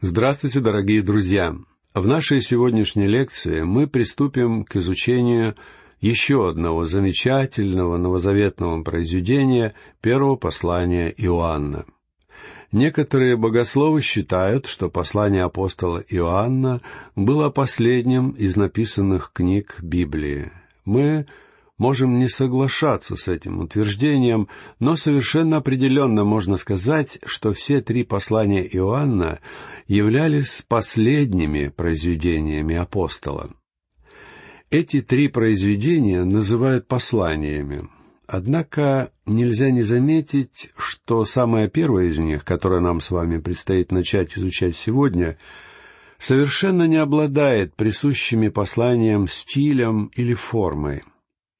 Здравствуйте, дорогие друзья! В нашей сегодняшней лекции мы приступим к изучению еще одного замечательного новозаветного произведения первого послания Иоанна. Некоторые богословы считают, что послание апостола Иоанна было последним из написанных книг Библии. Мы можем не соглашаться с этим утверждением, но совершенно определенно можно сказать, что все три послания Иоанна являлись последними произведениями апостола. Эти три произведения называют посланиями. Однако нельзя не заметить, что самое первое из них, которое нам с вами предстоит начать изучать сегодня, совершенно не обладает присущими посланиям стилем или формой —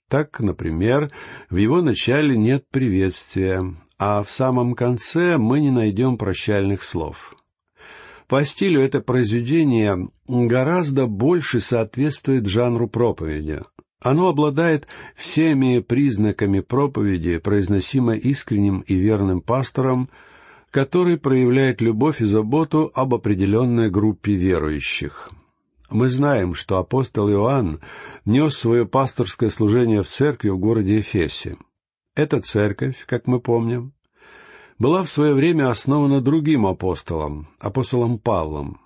так, например, в его начале нет приветствия, а в самом конце мы не найдем прощальных слов. По стилю это произведение гораздо больше соответствует жанру проповеди. Оно обладает всеми признаками проповеди, произносимой искренним и верным пастором, который проявляет любовь и заботу об определенной группе верующих. Мы знаем, что апостол Иоанн нес свое пасторское служение в церкви в городе Эфесе. Эта церковь, как мы помним, была в свое время основана другим апостолом, апостолом Павлом.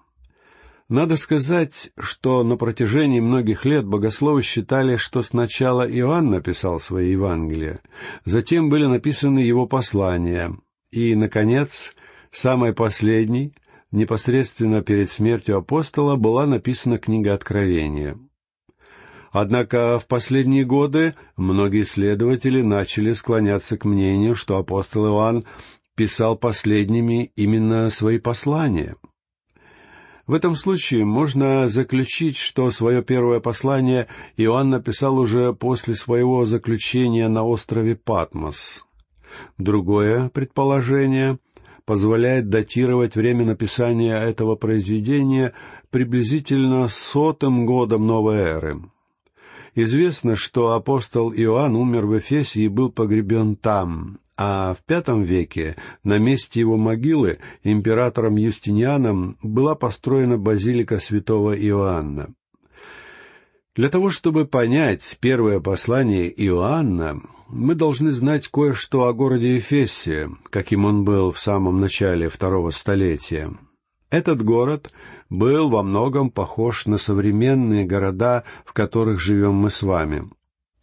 Надо сказать, что на протяжении многих лет богословы считали, что сначала Иоанн написал свои Евангелия, затем были написаны его послания, и, наконец, самый последний, непосредственно перед смертью апостола была написана книга Откровения. Однако в последние годы многие исследователи начали склоняться к мнению, что апостол Иоанн писал последними именно свои послания. В этом случае можно заключить, что свое первое послание Иоанн написал уже после своего заключения на острове Патмос. Другое предположение — позволяет датировать время написания этого произведения приблизительно сотым годом новой эры. Известно, что апостол Иоанн умер в Эфесе и был погребен там, а в V веке на месте его могилы императором Юстинианом была построена базилика святого Иоанна. Для того, чтобы понять первое послание Иоанна, мы должны знать кое-что о городе Эфесе, каким он был в самом начале второго столетия. Этот город был во многом похож на современные города, в которых живем мы с вами.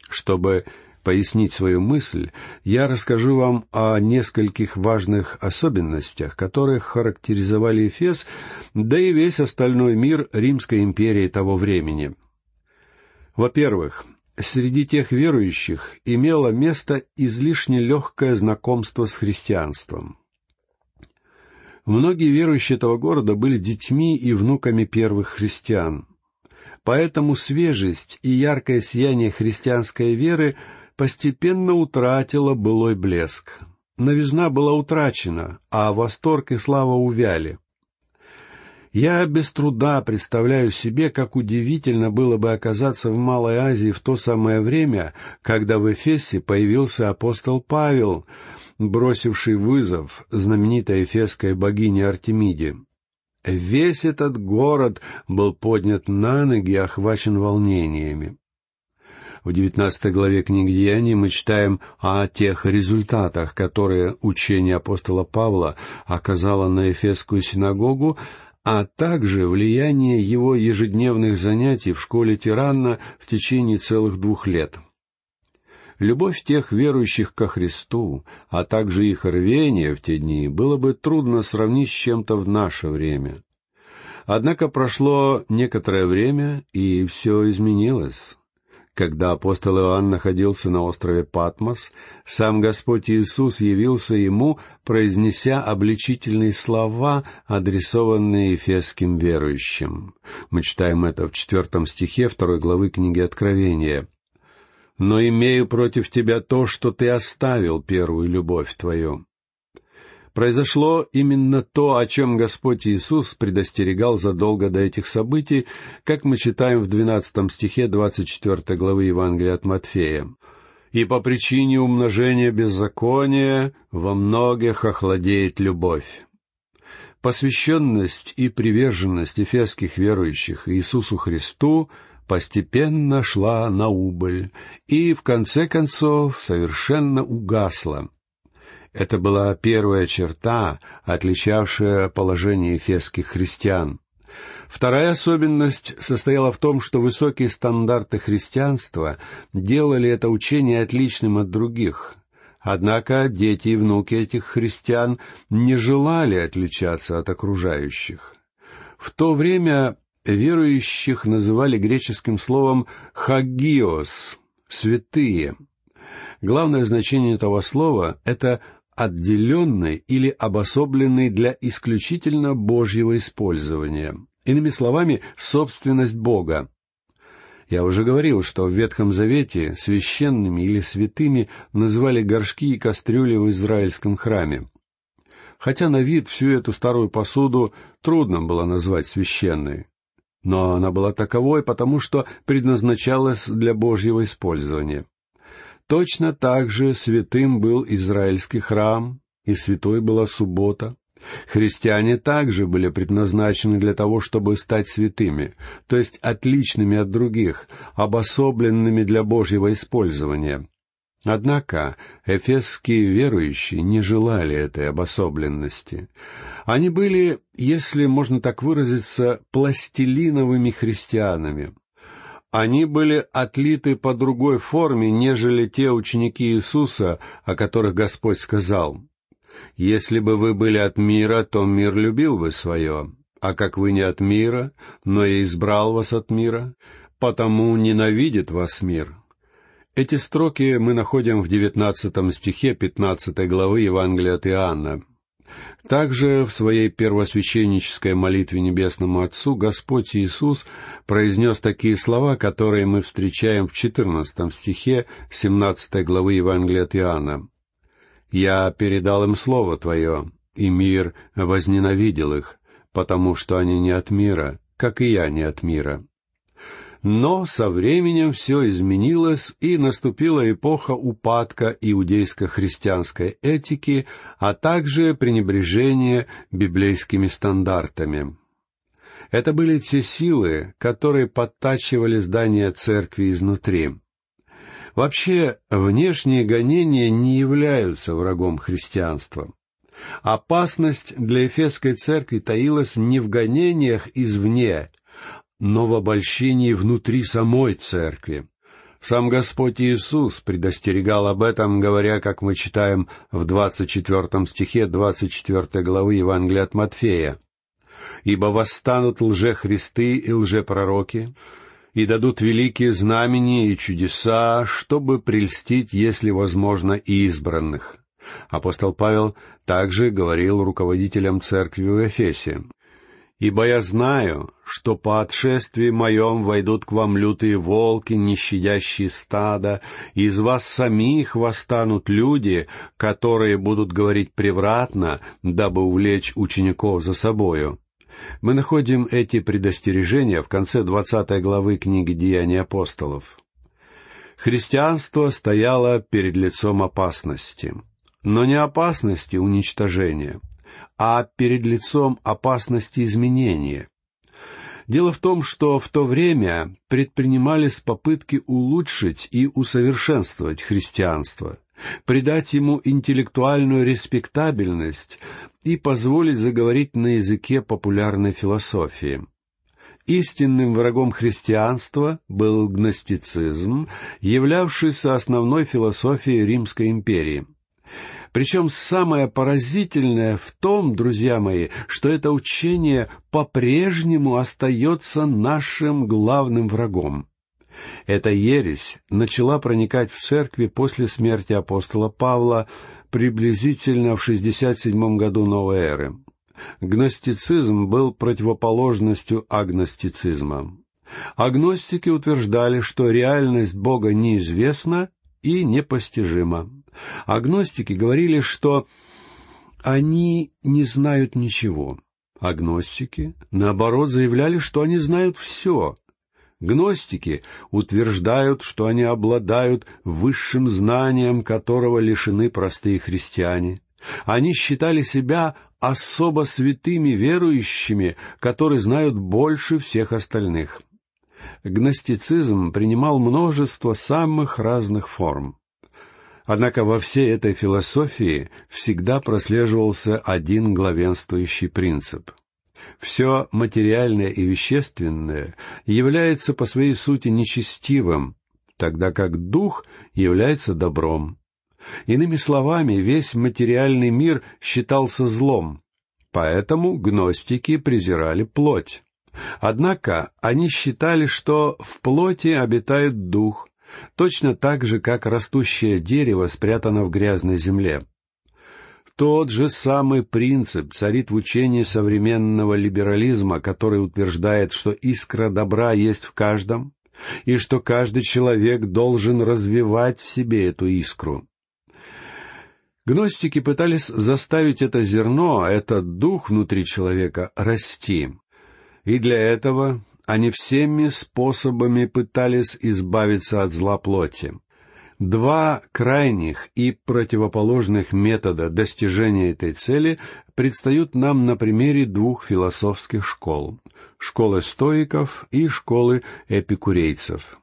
Чтобы пояснить свою мысль, я расскажу вам о нескольких важных особенностях, которые характеризовали Эфес, да и весь остальной мир Римской империи того времени — во-первых, среди тех верующих имело место излишне легкое знакомство с христианством. Многие верующие этого города были детьми и внуками первых христиан. Поэтому свежесть и яркое сияние христианской веры постепенно утратило былой блеск. Новизна была утрачена, а восторг и слава увяли. Я без труда представляю себе, как удивительно было бы оказаться в Малой Азии в то самое время, когда в Эфесе появился апостол Павел, бросивший вызов знаменитой эфесской богине Артемиде. Весь этот город был поднят на ноги и охвачен волнениями. В девятнадцатой главе книги Деяний мы читаем о тех результатах, которые учение апостола Павла оказало на Эфесскую синагогу, а также влияние его ежедневных занятий в школе Тиранна в течение целых двух лет. Любовь тех верующих ко Христу, а также их рвение в те дни было бы трудно сравнить с чем-то в наше время. Однако прошло некоторое время, и все изменилось. Когда апостол Иоанн находился на острове Патмос, сам Господь Иисус явился ему, произнеся обличительные слова, адресованные ефесским верующим. Мы читаем это в четвертом стихе второй главы книги Откровения. «Но имею против тебя то, что ты оставил первую любовь твою произошло именно то, о чем Господь Иисус предостерегал задолго до этих событий, как мы читаем в двенадцатом стихе двадцать четвертой главы Евангелия от Матфея. «И по причине умножения беззакония во многих охладеет любовь». посвященность и приверженность эфесских верующих Иисусу Христу постепенно шла на убыль и, в конце концов, совершенно угасла. Это была первая черта, отличавшая положение эфесских христиан. Вторая особенность состояла в том, что высокие стандарты христианства делали это учение отличным от других. Однако дети и внуки этих христиан не желали отличаться от окружающих. В то время верующих называли греческим словом «хагиос» — «святые». Главное значение этого слова — это отделенный или обособленный для исключительно Божьего использования. Иными словами, собственность Бога. Я уже говорил, что в Ветхом Завете священными или святыми называли горшки и кастрюли в израильском храме. Хотя на вид всю эту старую посуду трудно было назвать священной. Но она была таковой, потому что предназначалась для Божьего использования. Точно так же святым был израильский храм, и святой была суббота. Христиане также были предназначены для того, чтобы стать святыми, то есть отличными от других, обособленными для Божьего использования. Однако эфесские верующие не желали этой обособленности. Они были, если можно так выразиться, пластилиновыми христианами, они были отлиты по другой форме, нежели те ученики Иисуса, о которых Господь сказал. «Если бы вы были от мира, то мир любил бы свое, а как вы не от мира, но я избрал вас от мира, потому ненавидит вас мир». Эти строки мы находим в девятнадцатом стихе пятнадцатой главы Евангелия от Иоанна. Также в своей первосвященнической молитве Небесному Отцу Господь Иисус произнес такие слова, которые мы встречаем в четырнадцатом стихе семнадцатой главы Евангелия от Иоанна. «Я передал им Слово Твое, и мир возненавидел их, потому что они не от мира, как и я не от мира. Но со временем все изменилось, и наступила эпоха упадка иудейско-христианской этики, а также пренебрежения библейскими стандартами. Это были те силы, которые подтачивали здание церкви изнутри. Вообще, внешние гонения не являются врагом христианства. Опасность для Ефесской церкви таилась не в гонениях извне, но в обольщении внутри самой церкви. Сам Господь Иисус предостерегал об этом, говоря, как мы читаем в двадцать четвертом стихе двадцать четвертой главы Евангелия от Матфея. «Ибо восстанут лжехристы и лжепророки, и дадут великие знамения и чудеса, чтобы прельстить, если возможно, и избранных». Апостол Павел также говорил руководителям церкви в Эфесе. Ибо я знаю, что по отшествии моем войдут к вам лютые волки, не щадящие стада, и из вас самих восстанут люди, которые будут говорить превратно, дабы увлечь учеников за собою. Мы находим эти предостережения в конце двадцатой главы книги «Деяния апостолов». Христианство стояло перед лицом опасности, но не опасности уничтожения — а перед лицом опасности изменения. Дело в том, что в то время предпринимались попытки улучшить и усовершенствовать христианство, придать ему интеллектуальную респектабельность и позволить заговорить на языке популярной философии. Истинным врагом христианства был гностицизм, являвшийся основной философией Римской империи – причем самое поразительное в том, друзья мои, что это учение по-прежнему остается нашим главным врагом. Эта ересь начала проникать в церкви после смерти апостола Павла приблизительно в 67 году новой эры. Гностицизм был противоположностью агностицизма. Агностики утверждали, что реальность Бога неизвестна и непостижима. Агностики говорили, что они не знают ничего. Агностики, наоборот, заявляли, что они знают все. Гностики утверждают, что они обладают высшим знанием, которого лишены простые христиане. Они считали себя особо святыми верующими, которые знают больше всех остальных. Гностицизм принимал множество самых разных форм. Однако во всей этой философии всегда прослеживался один главенствующий принцип. Все материальное и вещественное является по своей сути нечестивым, тогда как дух является добром. Иными словами, весь материальный мир считался злом, поэтому гностики презирали плоть. Однако они считали, что в плоти обитает дух, точно так же, как растущее дерево спрятано в грязной земле. Тот же самый принцип царит в учении современного либерализма, который утверждает, что искра добра есть в каждом, и что каждый человек должен развивать в себе эту искру. Гностики пытались заставить это зерно, этот дух внутри человека, расти. И для этого они всеми способами пытались избавиться от зла плоти. Два крайних и противоположных метода достижения этой цели предстают нам на примере двух философских школ — школы стоиков и школы эпикурейцев.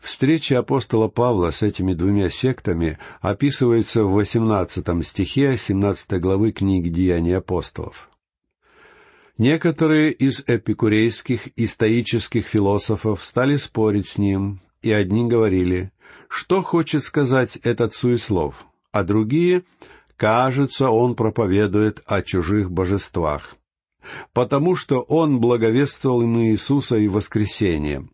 Встреча апостола Павла с этими двумя сектами описывается в 18 стихе 17 главы книги «Деяний апостолов». Некоторые из эпикурейских и стоических философов стали спорить с ним, и одни говорили, что хочет сказать этот суеслов, а другие, кажется, он проповедует о чужих божествах, потому что он благовествовал им Иисуса и воскресение.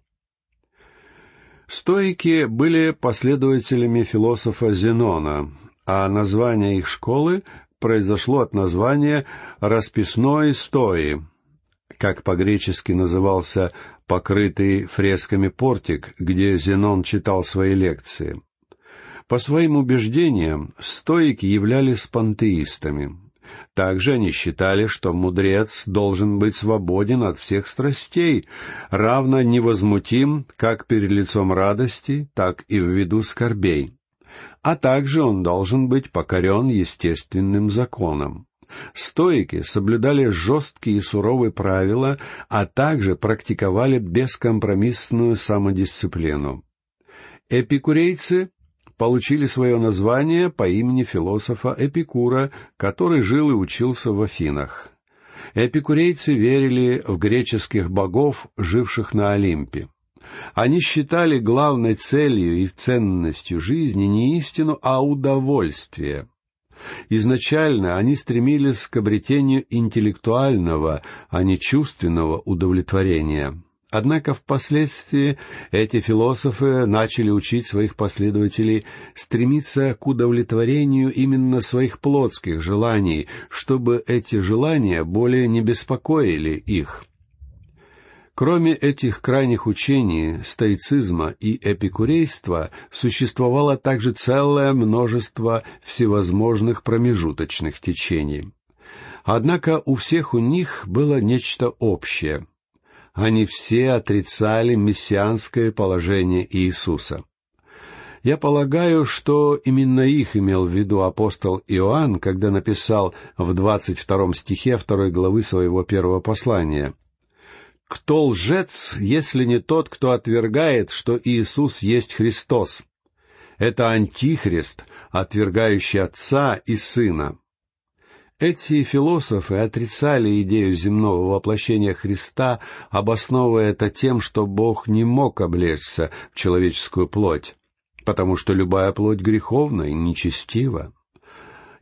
Стоики были последователями философа Зенона, а название их школы произошло от названия «расписной стои», как по-гречески назывался покрытый фресками портик, где Зенон читал свои лекции. По своим убеждениям, стоики являлись пантеистами. Также они считали, что мудрец должен быть свободен от всех страстей, равно невозмутим как перед лицом радости, так и в виду скорбей а также он должен быть покорен естественным законам. Стоики соблюдали жесткие и суровые правила, а также практиковали бескомпромиссную самодисциплину. Эпикурейцы получили свое название по имени философа Эпикура, который жил и учился в Афинах. Эпикурейцы верили в греческих богов, живших на Олимпе. Они считали главной целью и ценностью жизни не истину, а удовольствие. Изначально они стремились к обретению интеллектуального, а не чувственного удовлетворения. Однако впоследствии эти философы начали учить своих последователей стремиться к удовлетворению именно своих плотских желаний, чтобы эти желания более не беспокоили их. Кроме этих крайних учений, стоицизма и эпикурейства, существовало также целое множество всевозможных промежуточных течений. Однако у всех у них было нечто общее. Они все отрицали мессианское положение Иисуса. Я полагаю, что именно их имел в виду апостол Иоанн, когда написал в двадцать втором стихе второй главы своего первого послания — кто лжец, если не тот, кто отвергает, что Иисус есть Христос? Это антихрист, отвергающий Отца и Сына. Эти философы отрицали идею земного воплощения Христа, обосновывая это тем, что Бог не мог облечься в человеческую плоть, потому что любая плоть греховна и нечестива.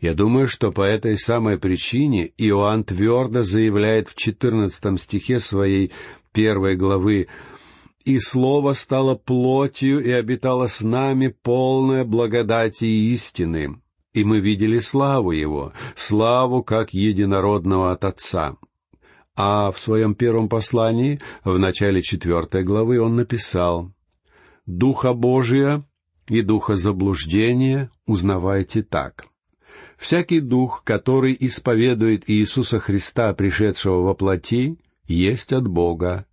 Я думаю, что по этой самой причине Иоанн твердо заявляет в четырнадцатом стихе своей первой главы «И Слово стало плотью и обитало с нами полное благодати и истины, и мы видели славу Его, славу как единородного от Отца». А в своем первом послании, в начале четвертой главы, он написал «Духа Божия и духа заблуждения узнавайте так». Всякий дух, который исповедует Иисуса Христа, пришедшего во плоти, есть от Бога,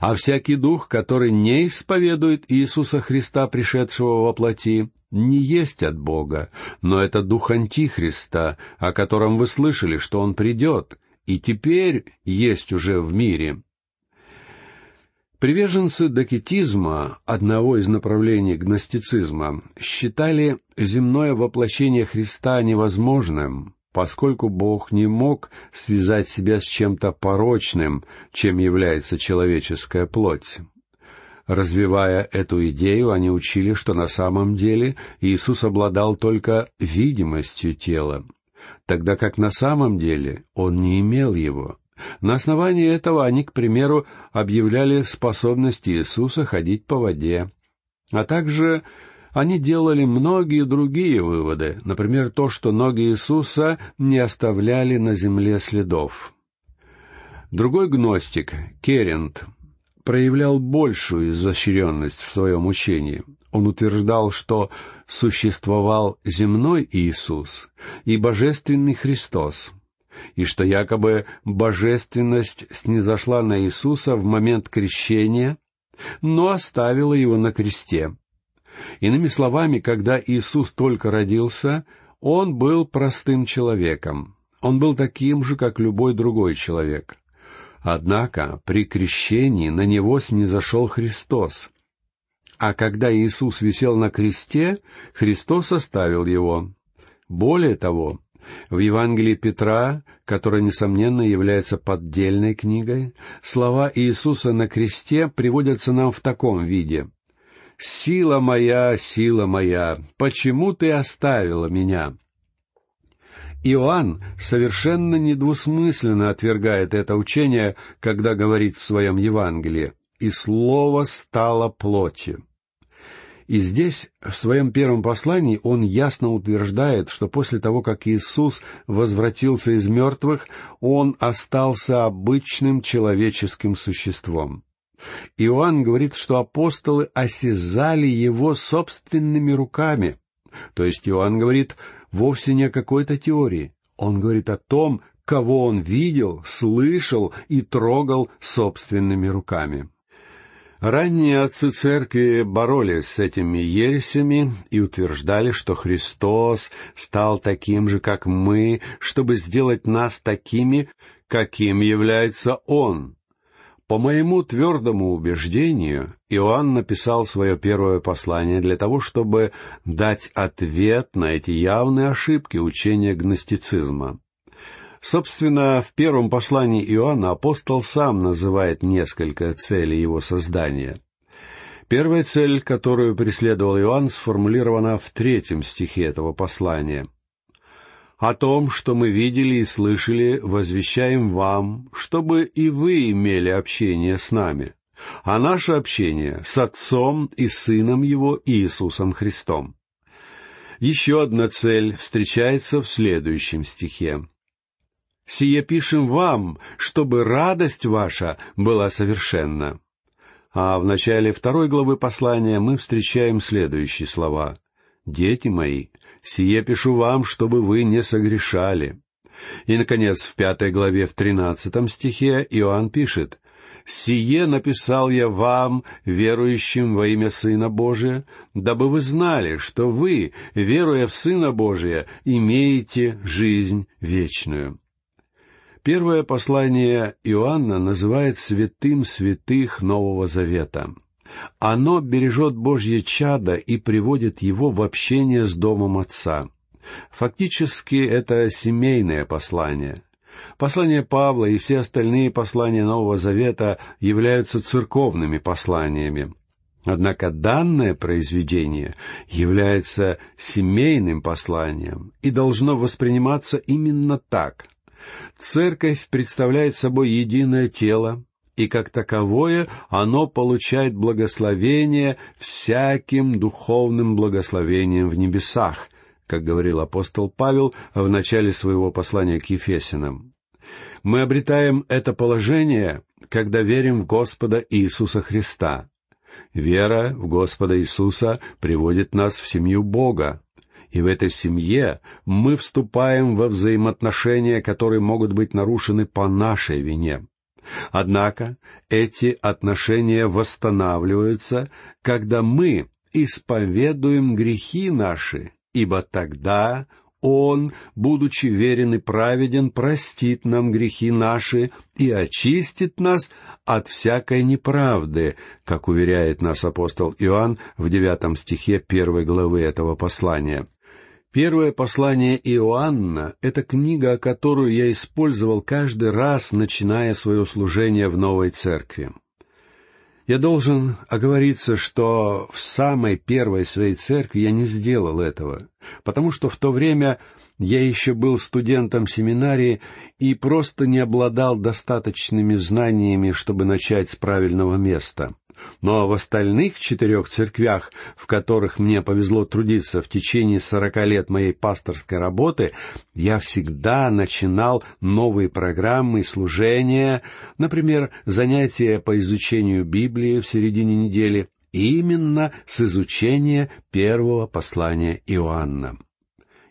А всякий дух, который не исповедует Иисуса Христа, пришедшего во плоти, не есть от Бога, но это дух Антихриста, о котором вы слышали, что он придет, и теперь есть уже в мире. Приверженцы докетизма, одного из направлений гностицизма, считали земное воплощение Христа невозможным, поскольку Бог не мог связать себя с чем-то порочным, чем является человеческая плоть. Развивая эту идею, они учили, что на самом деле Иисус обладал только видимостью тела, тогда как на самом деле Он не имел его. На основании этого они, к примеру, объявляли способность Иисуса ходить по воде, а также они делали многие другие выводы, например, то, что ноги Иисуса не оставляли на земле следов. Другой гностик, Керент, проявлял большую изощренность в своем учении. Он утверждал, что существовал земной Иисус и божественный Христос, и что якобы божественность снизошла на Иисуса в момент крещения, но оставила его на кресте. Иными словами, когда Иисус только родился, он был простым человеком. Он был таким же, как любой другой человек. Однако при крещении на него снизошел Христос. А когда Иисус висел на кресте, Христос оставил его. Более того, в Евангелии Петра, которое, несомненно, является поддельной книгой, слова Иисуса на кресте приводятся нам в таком виде. «Сила моя, сила моя, почему ты оставила меня?» Иоанн совершенно недвусмысленно отвергает это учение, когда говорит в своем Евангелии «И Слово стало плотью». И здесь, в своем первом послании, он ясно утверждает, что после того, как Иисус возвратился из мертвых, он остался обычным человеческим существом. Иоанн говорит, что апостолы осязали его собственными руками. То есть Иоанн говорит вовсе не о какой-то теории. Он говорит о том, кого он видел, слышал и трогал собственными руками. Ранние отцы церкви боролись с этими ересями и утверждали, что Христос стал таким же, как мы, чтобы сделать нас такими, каким является Он. По моему твердому убеждению, Иоанн написал свое первое послание для того, чтобы дать ответ на эти явные ошибки учения гностицизма. Собственно, в первом послании Иоанна апостол сам называет несколько целей его создания. Первая цель, которую преследовал Иоанн, сформулирована в третьем стихе этого послания. О том, что мы видели и слышали, возвещаем вам, чтобы и вы имели общение с нами, а наше общение с Отцом и Сыном Его Иисусом Христом. Еще одна цель встречается в следующем стихе. «Сие пишем вам, чтобы радость ваша была совершенна». А в начале второй главы послания мы встречаем следующие слова. «Дети мои, Сие пишу вам, чтобы вы не согрешали. И, наконец, в пятой главе, в тринадцатом стихе Иоанн пишет, «Сие написал я вам, верующим во имя Сына Божия, дабы вы знали, что вы, веруя в Сына Божия, имеете жизнь вечную». Первое послание Иоанна называет святым святых Нового Завета. Оно бережет Божье чадо и приводит его в общение с домом Отца. Фактически это семейное послание. Послание Павла и все остальные послания Нового Завета являются церковными посланиями. Однако данное произведение является семейным посланием и должно восприниматься именно так. Церковь представляет собой единое тело, и как таковое оно получает благословение всяким духовным благословением в небесах, как говорил апостол Павел в начале своего послания к Ефесинам. Мы обретаем это положение, когда верим в Господа Иисуса Христа. Вера в Господа Иисуса приводит нас в семью Бога, и в этой семье мы вступаем во взаимоотношения, которые могут быть нарушены по нашей вине. Однако эти отношения восстанавливаются, когда мы исповедуем грехи наши, ибо тогда Он, будучи верен и праведен, простит нам грехи наши и очистит нас от всякой неправды, как уверяет нас апостол Иоанн в девятом стихе первой главы этого послания. Первое послание Иоанна — это книга, которую я использовал каждый раз, начиная свое служение в новой церкви. Я должен оговориться, что в самой первой своей церкви я не сделал этого, потому что в то время я еще был студентом семинарии и просто не обладал достаточными знаниями, чтобы начать с правильного места. Но в остальных четырех церквях, в которых мне повезло трудиться в течение сорока лет моей пасторской работы, я всегда начинал новые программы и служения, например, занятия по изучению Библии в середине недели, именно с изучения первого послания Иоанна.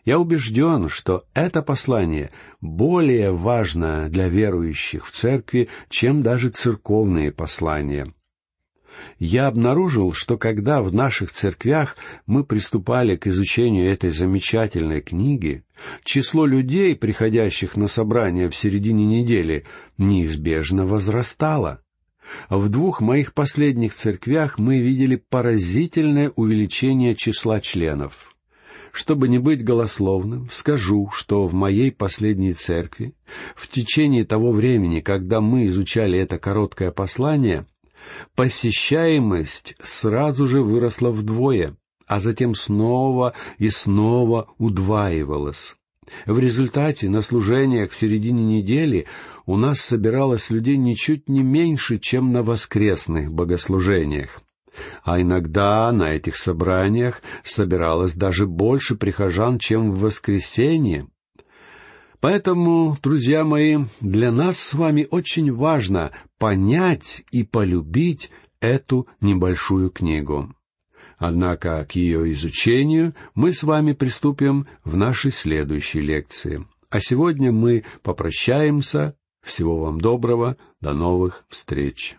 Я убежден, что это послание более важно для верующих в церкви, чем даже церковные послания я обнаружил, что когда в наших церквях мы приступали к изучению этой замечательной книги, число людей, приходящих на собрание в середине недели, неизбежно возрастало. В двух моих последних церквях мы видели поразительное увеличение числа членов. Чтобы не быть голословным, скажу, что в моей последней церкви, в течение того времени, когда мы изучали это короткое послание, посещаемость сразу же выросла вдвое, а затем снова и снова удваивалась. В результате на служениях в середине недели у нас собиралось людей ничуть не меньше, чем на воскресных богослужениях. А иногда на этих собраниях собиралось даже больше прихожан, чем в воскресенье. Поэтому, друзья мои, для нас с вами очень важно понять и полюбить эту небольшую книгу. Однако к ее изучению мы с вами приступим в нашей следующей лекции. А сегодня мы попрощаемся. Всего вам доброго. До новых встреч.